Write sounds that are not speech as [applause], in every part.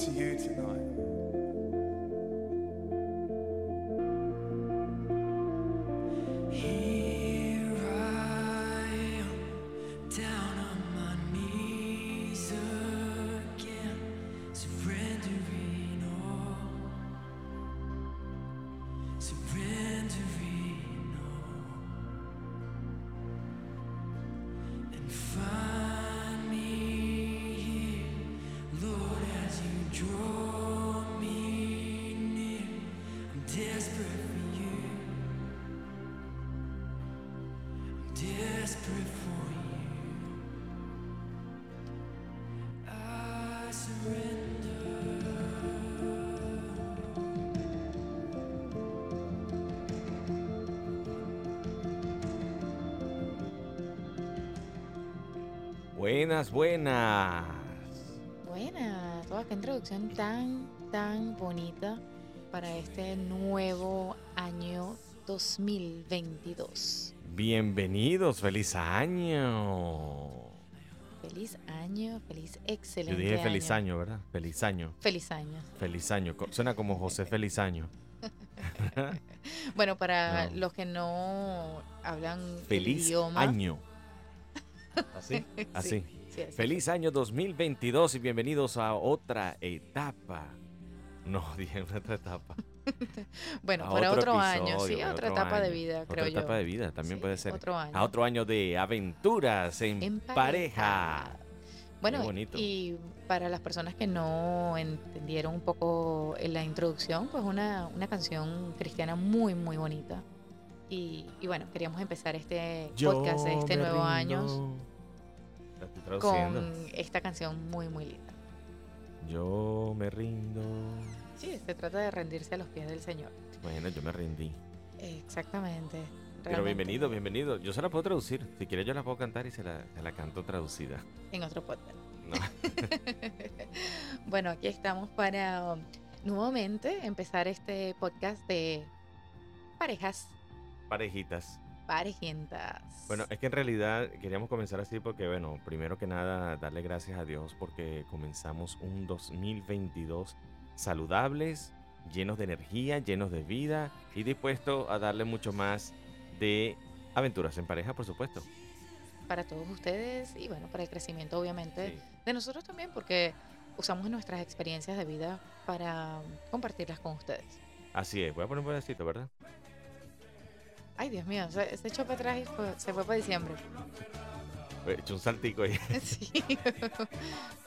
to you tonight. Buenas, buenas. Buena, toda qué introducción tan, tan bonita para este nuevo año 2022. Bienvenidos, feliz año. Feliz año, feliz Yo excelente dije feliz año, ¿verdad? Feliz año. Feliz año. Feliz año. Suena como José Feliz año. [laughs] Bueno, para No. los que no hablan el Feliz idioma. año. ¿Así? [laughs] Así. sí, así. Feliz año 2022 y bienvenidos a otra etapa. No, [laughs] dije otra etapa. [laughs] Bueno, a para otro, año, episodio, sí, otra otro etapa de vida, Otra creo yo. etapa de vida también Sí, puede ser. Otro año. A otro año de aventuras en, En pareja. pareja. Bueno, bonito. y para las personas que no entendieron un poco en la introducción, pues una, una canción cristiana muy, muy bonita. Y, y bueno, queríamos empezar este podcast de este nuevo año rindo. Con esta canción muy, muy linda. Yo me rindo. Sí, se trata de rendirse a los pies del Señor. Bueno, yo me rendí. Exactamente. Pero bienvenido, bienvenido. Yo se la puedo traducir. Si quieres yo la puedo cantar y se la, se la canto traducida. En otro podcast. No. [laughs] bueno, aquí estamos para um, nuevamente empezar este podcast de parejas, Parejitas. parejientas. Bueno, es que en realidad queríamos comenzar así porque, bueno, primero que nada, darle gracias a Dios porque comenzamos un 2022 saludables, llenos de energía, llenos de vida y dispuestos a darle mucho más de aventuras en pareja, por supuesto. para todos ustedes y bueno, para el crecimiento obviamente Sí. de nosotros también porque usamos nuestras experiencias de vida para compartirlas con ustedes. Así es, voy a poner un pedacito, ¿verdad? Ay, Dios mío, se, se echó para atrás y fue- se fue para diciembre. He hecho un saltico ahí. [laughs] Sí.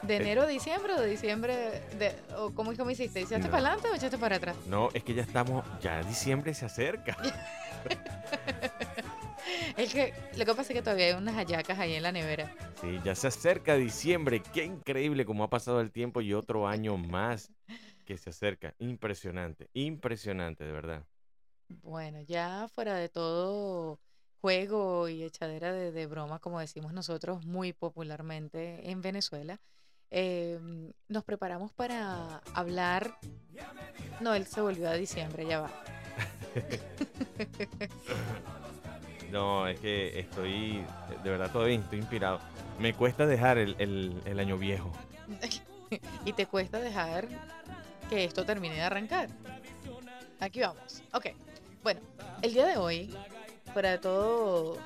¿De enero a diciembre o de diciembre? De, o ¿cómo, ¿Cómo hiciste? ¿Echaste No. para adelante o echaste para atrás? No, es que ya estamos, ya diciembre se acerca. [laughs] Es que lo que pasa es que todavía hay unas hallacas ahí en la nevera. Sí, ya se acerca diciembre. Qué increíble cómo ha pasado el tiempo y otro año más que se acerca. Impresionante, impresionante, de verdad. Bueno, ya fuera de todo juego y echadera de, de broma, como decimos nosotros muy popularmente en Venezuela, eh, nos preparamos para hablar. No, él se volvió a diciembre, ya va. [laughs] No, es que estoy, de verdad todavía estoy inspirado. Me cuesta dejar el, el- el año viejo. [laughs] y te cuesta dejar que esto termine de arrancar. Aquí vamos. Ok. Bueno, el día de hoy, de todo,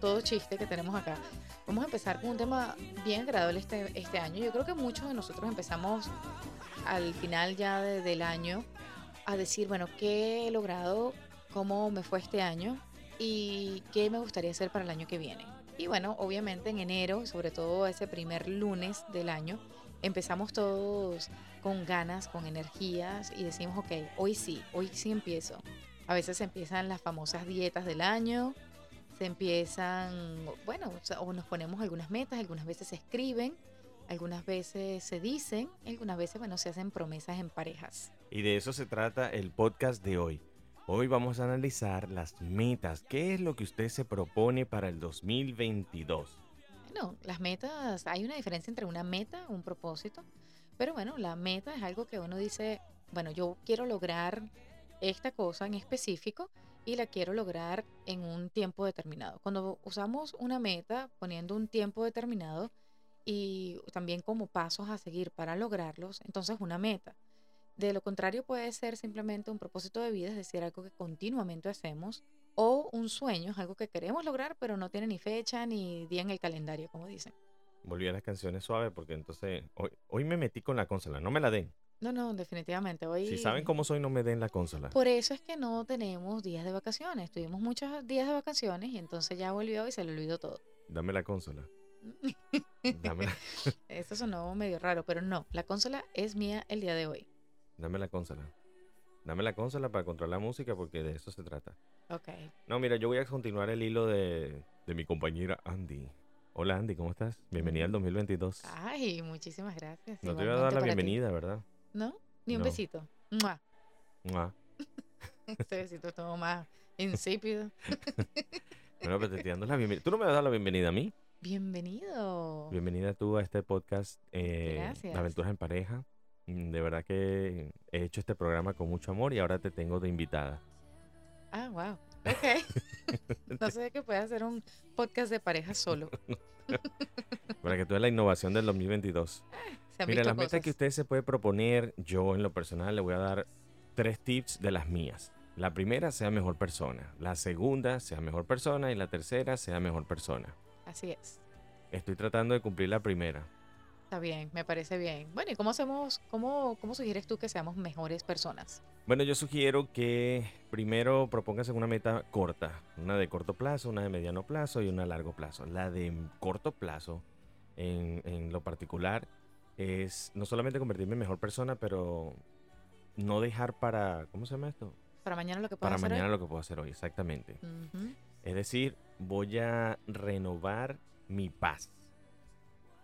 todo chiste que tenemos acá, vamos a empezar con un tema bien agradable este, este año. Yo creo que muchos de nosotros empezamos al final ya de- del año a decir, bueno, ¿qué he logrado? ¿Cómo me fue este año? ¿Y qué me gustaría hacer para el año que viene? Y bueno, obviamente en enero, sobre todo ese primer lunes del año, empezamos todos con ganas, con energías y decimos, ok, hoy sí, hoy sí empiezo. A veces se empiezan las famosas dietas del año, se empiezan, bueno, o, nos ponemos algunas metas, algunas veces se escriben, algunas veces se dicen, algunas veces, bueno, se hacen promesas en parejas. Y de eso se trata el podcast de hoy. Hoy vamos a analizar las metas. ¿Qué es lo que usted se propone para el 2022? Bueno, las metas, hay una diferencia entre una meta, un propósito, pero bueno, la meta es algo que uno dice, bueno, yo quiero lograr esta cosa en específico y la quiero lograr en un tiempo determinado. Cuando usamos una meta poniendo un tiempo determinado, y también como pasos a seguir para lograrlos, entonces una meta. De lo contrario puede ser simplemente un propósito de vida, es decir, algo que continuamente hacemos, o un sueño, algo que queremos lograr, pero no tiene ni fecha ni día en el calendario, como dicen. Volví a las canciones suaves porque entonces hoy, hoy me metí con la consola. No me la den. No, no, definitivamente. Hoy, Si saben cómo soy, no me den la consola. Por eso es que no tenemos días de vacaciones. Tuvimos muchos días de vacaciones y entonces ya volvió y se le olvidó todo. Dame la consola. Dame la, [laughs] Eso sonó medio raro, pero no. La consola es mía el día de hoy. dame la consola. Dame la consola para controlar la música porque de eso se trata. Ok. No, mira, yo voy a continuar el hilo de, de mi compañera Andy. Hola Andy, ¿cómo estás? Bienvenida al 2022. Ay, muchísimas gracias. No te iba a dar la ti. bienvenida, ¿verdad? ¿No? Ni un No. besito. ¡Mua! Mua. [laughs] Ese besito todo más insípido. [laughs] Bueno, pues te estoy dando la bienvenida. ¿Tú no me vas a dar la bienvenida a mí? Bienvenido. Bienvenida tú a este podcast eh, Gracias. Aventuras en Pareja. Mm, De verdad que he hecho este programa con mucho amor y ahora te tengo de invitada. Ah, wow. Ok. [laughs] no sé que puede hacer un podcast de pareja solo. Para que tú veas la innovación del 2022. Se han Mira, visto las metas que cosas. usted se puede proponer, yo en lo personal le voy a dar tres tips de las mías. La primera, sea mejor persona. La segunda, sea mejor persona. Y la tercera, sea mejor persona. Así es. Estoy tratando de cumplir la primera. Está bien, me parece bien. Bueno, ¿y cómo hacemos, cómo, cómo sugieres tú que seamos mejores personas? Bueno, yo sugiero que primero propóngase una meta corta. Una de corto plazo, una de mediano plazo y una a largo plazo. La de corto plazo, en, en lo particular, es no solamente convertirme en mejor persona, pero no dejar para... ¿Cómo se llama esto? Para mañana lo que Para podemos hacer mañana lo que puedo hacer hoy, exactamente. Es decir, voy a renovar mi paz.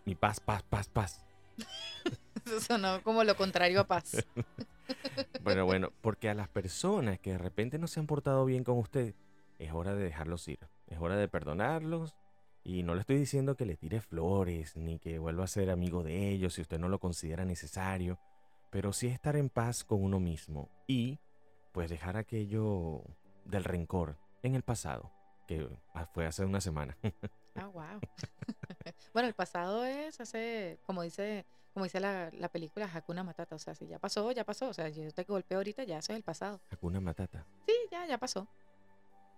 Mi paz, paz, paz, paz. [laughs] Eso sonó como lo contrario a paz. [laughs] Bueno, bueno, porque a las personas que de repente no se han portado bien con usted, es hora de dejarlos ir. Es hora de perdonarlos. Y no le estoy diciendo que le tire flores, ni que vuelva a ser amigo de ellos si usted no lo considera necesario. Pero sí estar en paz con uno mismo. Y pues dejar aquello del rencor en el pasado, que fue hace una semana. [laughs] Ah, wow. [laughs] bueno, el pasado es hace, como dice, como dice la, la película Hakuna Matata. O sea, si ya pasó, ya pasó. O sea, yo te golpeo ahorita, ya eso es el pasado. Hakuna Matata. Sí, ya, ya pasó.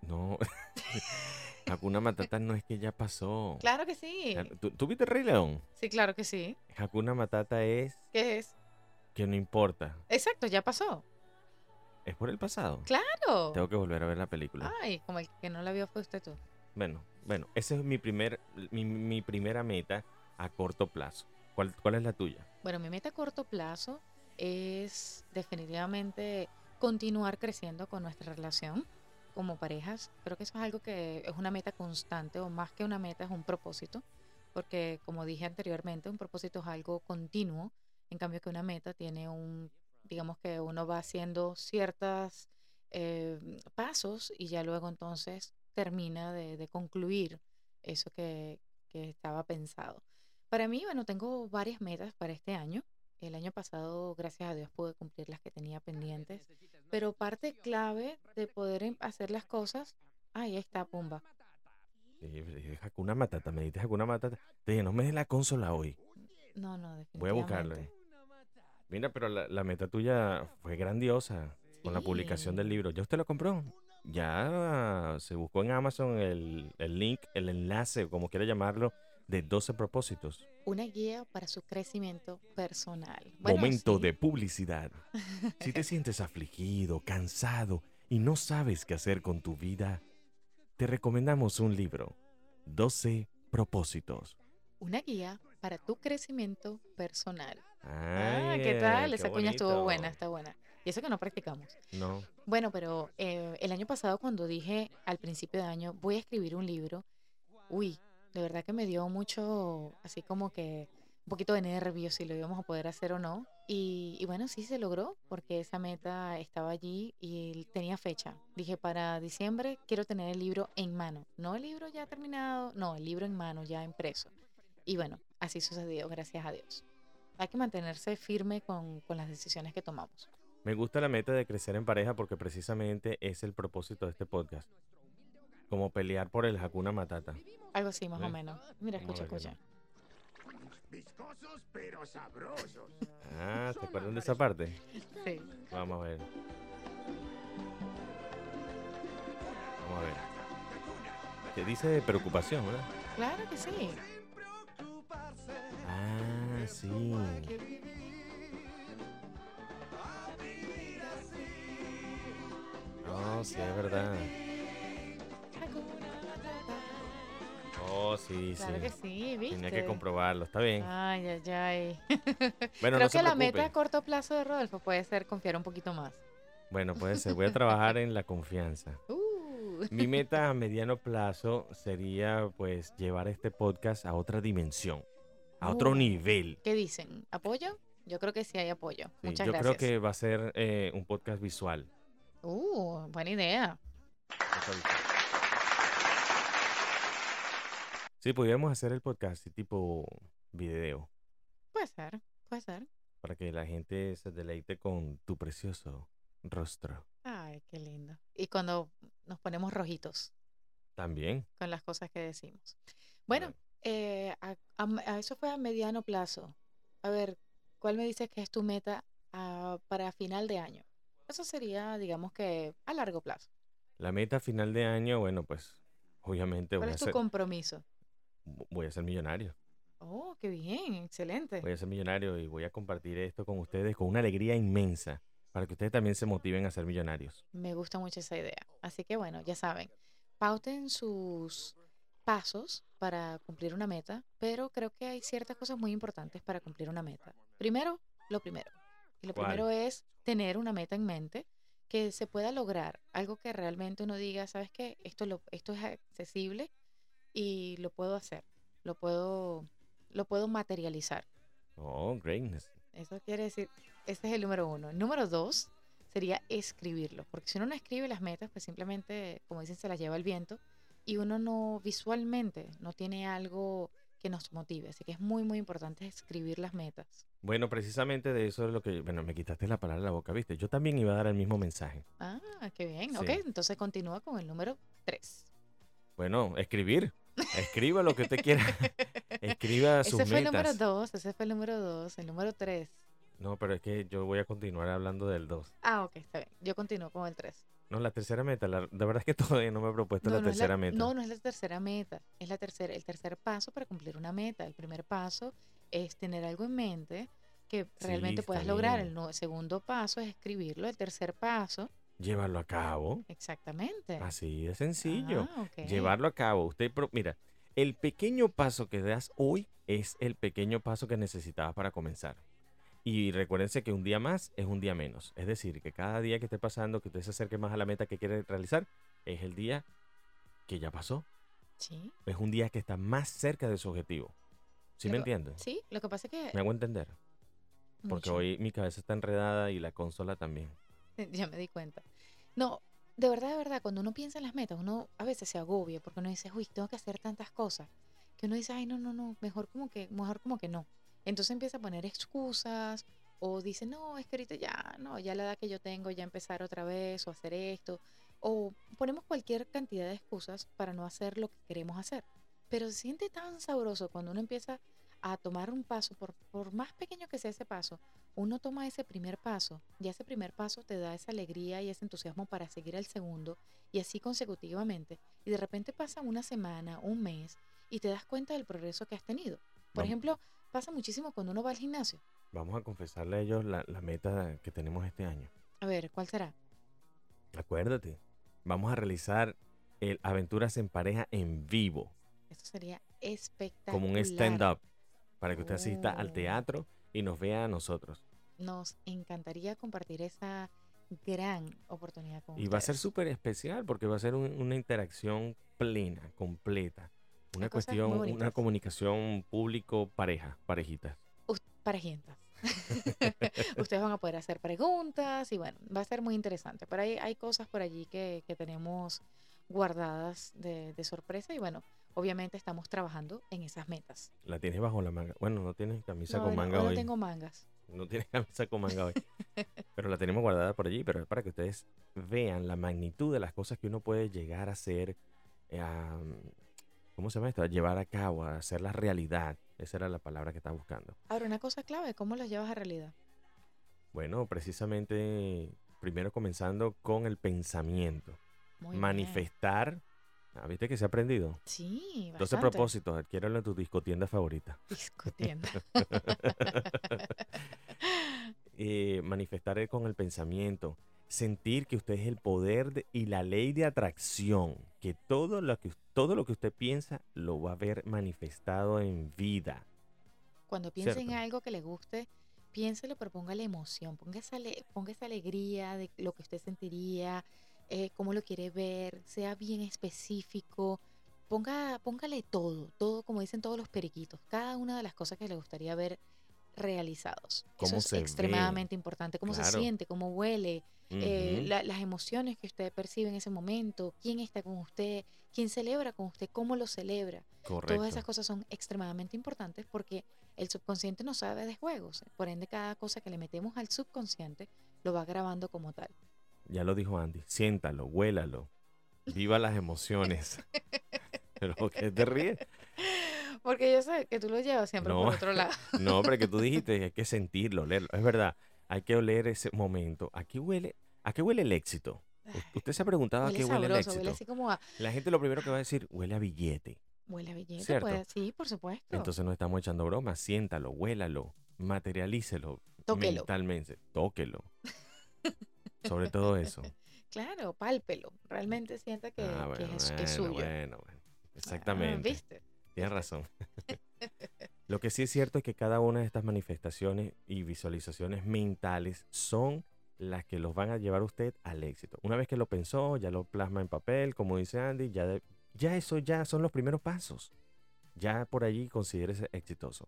No. [laughs] Hakuna Matata no es que ya pasó. Claro que sí. ¿Tú, tú viste Rey León? Sí, claro que sí. Hakuna Matata es ¿Qué es? que no importa. Exacto, ya pasó. Es por el pasado. Claro. Tengo que volver a ver la película. Ay, como el que no la vio fue usted tú. Bueno, bueno, esa es mi primer, mi, mi primera meta a corto plazo. ¿Cuál, cuál es la tuya? Bueno, mi meta a corto plazo es definitivamente continuar creciendo con nuestra relación como parejas. Creo que eso es algo que es una meta constante o más que una meta es un propósito, porque como dije anteriormente, un propósito es algo continuo, en cambio que una meta tiene un, digamos que uno va haciendo ciertos pasos y ya luego entonces termina de, de concluir eso que, que estaba pensado. Para mí, bueno, tengo varias metas para este año. El año pasado, gracias a Dios, pude cumplir las que tenía pendientes. Pero parte clave de poder em- hacer las cosas, ahí está, Pumba. Dije, Hakuna Matata, me dijiste Hakuna Matata. Te dije, no me des la consola hoy. No, no, definitivamente. Voy a buscarlo. eh. Mira, pero la, la meta tuya fue grandiosa con la publicación del libro. ¿Ya usted lo compró? Ya se buscó en Amazon el, el link, el enlace, como quiera llamarlo, de 12 propósitos. Una guía para su crecimiento personal. Bueno, Momento sí, de publicidad. Si te [laughs] sientes afligido, cansado y no sabes qué hacer con tu vida, te recomendamos un libro, 12 propósitos. Una guía para tu crecimiento personal. Ah, Ah, ¿qué tal? Esa cuña estuvo buena, está buena. Y eso que no practicamos. No, Bueno, pero eh, el año pasado cuando dije al principio de año voy a escribir un libro, uy, de verdad que me dio mucho, así como que un poquito de nervios si lo íbamos a poder hacer o no. Y, y bueno, sí se logró porque esa meta estaba allí y tenía fecha. Dije, para diciembre quiero tener el libro en mano. No el libro ya terminado, no, el libro en mano, ya impreso. Y bueno, así sucedió, gracias a Dios. Hay que mantenerse firme con, con las decisiones que tomamos. me gusta la meta de crecer en pareja porque precisamente es el propósito de este podcast. Como pelear por el Hakuna Matata. Algo así, más o menos. Mira, escucha, escucha. viscosos pero sabrosos. Ah, ¿te acuerdan de esa parte? Sí. Vamos a ver. Vamos a ver. Que dice de preocupación, ¿verdad? Claro que sí. Ah, sí. No, sí, es verdad. Oh, sí, Claro que sí. sí, ¿viste? Tenía que comprobarlo, está bien. Ay, ay, ay. [laughs] Bueno, Creo no se que la meta a corto plazo de Rodolfo puede ser confiar un poquito más. Bueno, puede ser. Voy a trabajar en la confianza. [laughs] Uh, Mi meta a [laughs] mediano plazo sería pues llevar este podcast a otra dimensión, a otro Uh. nivel. ¿Qué dicen? ¿Apoyo? Yo creo que sí hay apoyo. Sí, Muchas yo gracias. creo que va a ser eh, un podcast visual. Uh, buena idea. podcast visual. Sí, podríamos hacer el podcast tipo video Puede ser, puede ser. para que la gente se deleite con tu precioso rostro. Ay, qué lindo. Y cuando nos ponemos rojitos También. con las cosas que decimos. Bueno, eh, a- a- a eso fue a mediano plazo. A ver, ¿cuál me dices que es tu meta ah, para final de año? Eso sería, digamos que, a largo plazo. La meta final de año, bueno, pues obviamente ¿Cuál voy a, es tu compromiso? Voy a ser millonario. Oh, qué bien, excelente. Voy a ser millonario y voy a compartir esto con ustedes con una alegría inmensa para que ustedes también se motiven a ser millonarios. Me gusta mucho esa idea. Así que bueno, ya saben, pauten sus pasos para cumplir una meta, pero creo que hay ciertas cosas muy importantes para cumplir una meta. Primero, lo primero. Y lo ¿Cuál? primero es tener una meta en mente que se pueda lograr, algo que realmente uno diga, ¿sabes qué? Esto, lo, esto es accesible y lo puedo hacer, lo puedo, lo puedo materializar. Oh, greatness. Eso quiere decir, ese es el número uno. El número dos sería escribirlo, porque si uno no escribe las metas, pues simplemente, como dicen, se las lleva el viento y uno no visualmente no tiene algo que nos motive. Así que es muy, muy importante escribir las metas. Bueno, precisamente de eso es lo que, bueno, me quitaste la palabra de la boca, ¿viste? Yo también iba a dar el mismo mensaje. Ah, qué bien. Sí. Ok, entonces continúa con el número tres. Bueno, escribir. Escriba lo que usted quiera. [laughs] Escriba sus Ese fue el número metas. dos, ese fue el número dos, el número tres. No, pero es que yo voy a continuar hablando del 2. Ah, ok, está bien. Yo continúo con el tres. No, la tercera meta. La, de verdad es que [laughs] todavía no me he propuesto la no tercera meta. No, no es la tercera meta. Es la tercera, el tercer paso para cumplir una meta. El primer paso es tener algo en mente que realmente está puedas lograr. bien. El no- segundo paso es escribirlo. El tercer paso, Llevarlo a cabo. exactamente. Así de sencillo. Ah. Llevarlo a cabo. Usted, mira, el pequeño paso que das hoy es el pequeño paso que necesitabas para comenzar. Y recuérdense que un día más es un día menos. Es decir, que cada día que esté pasando, que usted se acerque más a la meta que quiere realizar, es el día que ya pasó. Sí, Es un día que está más cerca de su objetivo. ¿Sí me Lo que- entiendes? sí, lo que pasa es que... Me hago entender. Porque mucho. hoy mi cabeza está enredada y la consola también. [laughs] Ya me di cuenta. No, de verdad, de verdad, cuando uno piensa en las metas, uno a veces se agobia porque uno dice, uy, tengo que hacer tantas cosas. Que uno dice, ay, no, no, no, mejor como que, mejor como que no. Entonces empieza a poner excusas o dice, no, es que ahorita ya, no, ya la edad que yo tengo, ya empezar otra vez o hacer esto. O ponemos cualquier cantidad de excusas para no hacer lo que queremos hacer. Pero se siente tan sabroso cuando uno empieza a tomar un paso, por, por más pequeño que sea ese paso, uno toma ese primer paso y ese primer paso te da esa alegría y ese entusiasmo para seguir el segundo y así consecutivamente. Y de repente pasa una semana, un mes y te das cuenta del progreso que has tenido. Por Vamos. ejemplo, pasa muchísimo cuando uno va al gimnasio. Vamos a confesarle a ellos la, la meta que tenemos este año. A ver, ¿cuál será? Acuérdate, vamos a realizar el Aventuras en Pareja en vivo, Esto sería espectacular. como un stand-up, para que usted asista al Oh. teatro y nos vea a nosotros. Nos encantaría compartir esa gran oportunidad con Y va a ser súper especial porque va a ser un- una interacción plena, completa. Una cuestión, una comunicación público-pareja, parejitas. Us- parejientas. [laughs] Ustedes van a poder hacer preguntas y bueno, va a ser muy interesante. Pero hay, hay cosas por allí que, que tenemos guardadas de, de sorpresa y bueno, obviamente estamos trabajando en esas metas. La tienes bajo la manga. Bueno, no tienes camisa No, con no, manga hoy no hoy. tengo mangas. No tienes [laughs] camisa con manga hoy. Pero la tenemos guardada por allí, pero es para que ustedes vean la magnitud de las cosas que uno puede llegar a hacer, eh, a, ¿cómo se llama esto? A llevar a cabo, a hacerlas realidad. Esa era la palabra que estaba buscando. Ahora, una cosa clave, ¿cómo los llevas a realidad? Bueno, precisamente primero comenzando con el pensamiento. Muy bien. Ah, ¿Viste que se ha aprendido? Sí, 12 bastante. propósitos, adquiéralo en tu [laughs] discotienda favorita. [laughs] Discutiendo. Eh, manifestar es con el pensamiento. Sentir que usted es el poder de- y la ley de atracción. Que todo lo que, todo lo que usted piensa lo va a ver manifestado en vida. Cuando piense en algo que le guste, piénselo, pero ponga la emoción, ponga esa, ponga esa alegría de lo que usted sentiría, eh, cómo lo quiere ver, sea bien específico, ponga, póngale todo, todo como dicen todos los periquitos, cada una de las cosas que le gustaría ver realizados. Eso es ve. extremadamente importante, cómo se siente, cómo huele, eh, la- las emociones que usted percibe en ese momento, quién está con usted, quién celebra con usted, cómo lo celebra. Correcto. Todas esas cosas son extremadamente importantes porque el subconsciente no sabe de juegos. Por ende, cada cosa que le metemos al subconsciente lo va grabando como tal. Ya lo dijo Andy. Siéntalo, huélalo. Viva las emociones. [laughs] Pero que te ríes. Porque yo sé que tú lo llevas siempre No. por otro lado. [laughs] No, pero que tú dijiste que hay que sentirlo, olerlo. Es verdad, hay que oler ese momento. ¿A qué huele, a qué huele el éxito? ¿Usted se ha preguntado a qué huele el éxito? huele así como a... La gente lo primero que va a decir, huele a billete. Huele a billete, Cierto. pues sí, por supuesto. Entonces no estamos echando bromas. Siéntalo, huélalo, materialícelo Tóquelo. mentalmente. Tóquelo. [laughs] Sobre todo eso. [laughs] Claro, pálpelo. Realmente sienta que, ah, que bueno, es, es bueno, suyo. bueno, bueno. Ah, Exactamente. ¿Viste? Tienes razón. [laughs] Lo que sí es cierto es que cada una de estas manifestaciones y visualizaciones mentales son las que los van a llevar a usted al éxito. Una vez que lo pensó, ya lo plasma en papel, como dice Andy, ya, de- ya eso ya son los primeros pasos. Ya por allí considérese exitoso.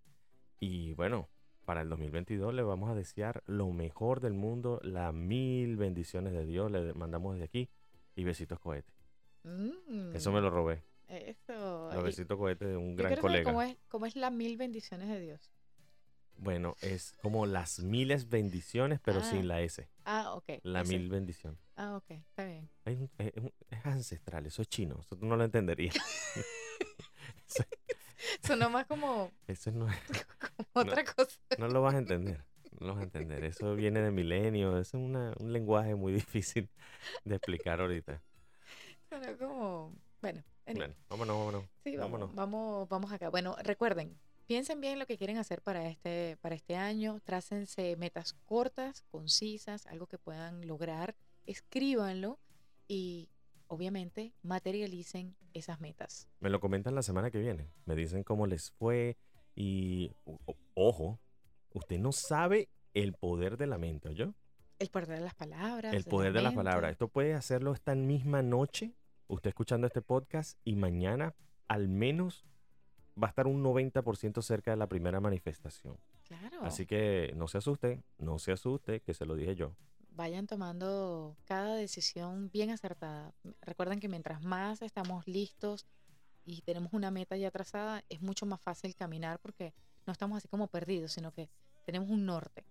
Y bueno, para el 2022 le vamos a desear lo mejor del mundo, las mil bendiciones de Dios, le mandamos desde aquí y besitos cohetes. Mm, Eso me lo robé, Eso. los besitos cohetes de un yo gran quiero saber colega. ¿Cómo es, ¿Cómo es la mil bendiciones de Dios? Bueno, es como las miles bendiciones, pero Ah. sin la S. Ah, ok. La ese- mil bendición. Ah, ok, está bien. Es, es ancestral, eso es chino. Eso tú no lo entenderías. [laughs] [laughs] eso, [laughs] Sonó más como eso [laughs] no, otra cosa. no lo vas a entender. No lo vas a entender. Eso viene de milenio. Es una- un lenguaje muy [laughs] difícil de explicar ahorita. Sonó como. Bueno, vámonos, vámonos. sí, vamos, vámonos. vamos, vamos acá. Bueno, recuerden, piensen bien lo que quieren hacer para este, para este año. Trácense metas cortas, concisas, algo que puedan lograr. Escríbanlo y obviamente materialicen esas metas. Me lo comentan la semana que viene. Me dicen cómo les fue. Y o- ojo, usted no sabe el poder de la mente, ¿oyó? El poder de las palabras. El poder de las mente. palabras. Esto puede hacerlo esta misma noche, usted escuchando este podcast, y mañana al menos va a estar un 90% cerca de la primera manifestación. Claro. Así que no se asuste, no se asuste, que se lo dije yo. Vayan tomando cada decisión bien acertada. Recuerden que mientras más estamos listos y tenemos una meta ya trazada, es mucho más fácil caminar porque no estamos así como perdidos, sino que tenemos un norte.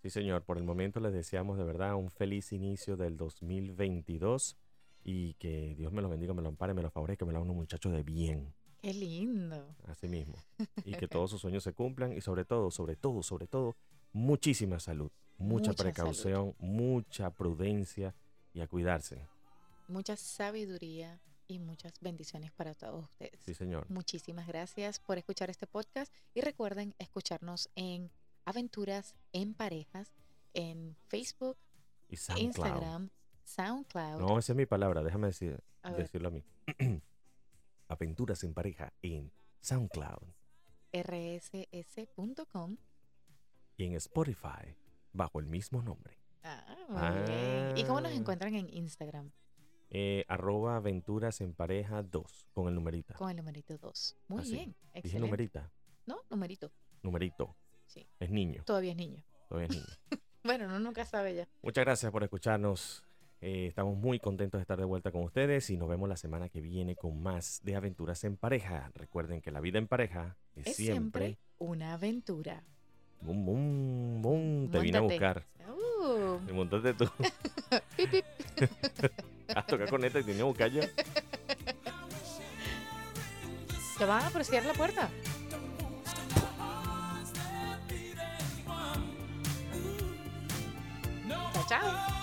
Sí, señor, por el momento les deseamos de verdad un feliz inicio del 2022 y que Dios me lo bendiga, me lo ampare, me lo favorezca, me lo haga un muchacho de bien. Qué lindo. Así mismo. [laughs] Y que todos sus sueños se cumplan y sobre todo, sobre todo, sobre todo, muchísima salud, mucha, Mucha precaución, mucha prudencia y a cuidarse. Mucha sabiduría y muchas bendiciones para todos ustedes. Sí, señor. Muchísimas gracias por escuchar este podcast y recuerden escucharnos en Aventuras en Parejas en Facebook, Y SoundCloud. Instagram, SoundCloud. No, esa es mi palabra, déjame decir, A ver. decirlo a mí. [clears throat] Aventuras en pareja en SoundCloud rss.com. y en Spotify bajo el mismo nombre. Ah, muy bien. ¿Y cómo nos Ah. encuentran en Instagram? Eh, arroba aventuras en pareja 2 con el numerita. Con el numerito 2. Muy Así. bien. Dije numerita, No, numerito. numerito. Sí. Es niño, Todavía es niño. todavía es niño. [laughs] Bueno, uno nunca sabe ya. Muchas gracias por escucharnos. Eh, estamos muy contentos de estar de vuelta con ustedes y nos vemos la semana que viene con más de aventuras en pareja. Recuerden que la vida en pareja es, Es siempre... siempre una aventura. Bum, bum, bum. Te vine a buscar. Uh. Montaste tú. [laughs] pip, pip. [laughs] Has tocado con esta y te vine a buscar yo. ¿Te van a apreciar la puerta? Chao.